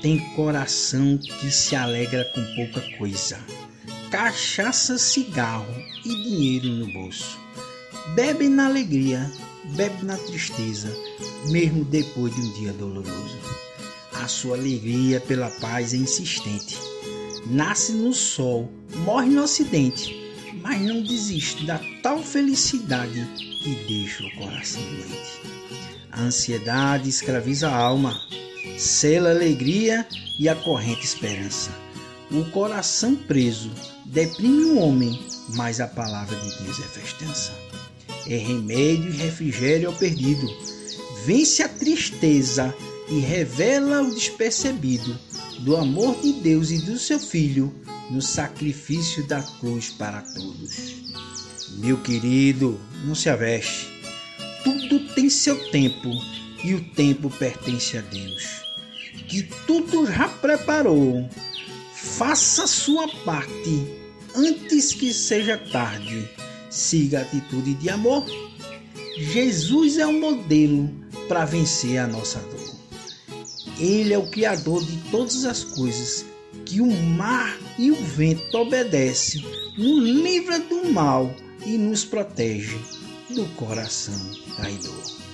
tem coração que se alegra com pouca coisa, cachaça, cigarro e dinheiro no bolso. Bebe na alegria, bebe na tristeza, mesmo depois de um dia doloroso. A sua alegria pela paz é insistente. Nasce no sol, morre no ocidente, mas não desiste da tal felicidade que deixa o coração doente. A ansiedade escraviza a alma, sela alegria e a corrente esperança. O coração preso deprime o homem, mas a palavra de Deus é festança. É remédio e refrigério ao perdido. Vence a tristeza e revela o despercebido do amor de Deus e do seu Filho no sacrifício da cruz para todos. Meu querido, não se aveste. Tudo tem seu tempo e o tempo pertence a Deus, que tudo já preparou. Faça sua parte antes que seja tarde. Siga a atitude de amor. Jesus é o modelo para vencer a nossa dor. Ele é o Criador de todas as coisas, que o mar e o vento obedecem, nos livra do mal e nos protege do coração traidor.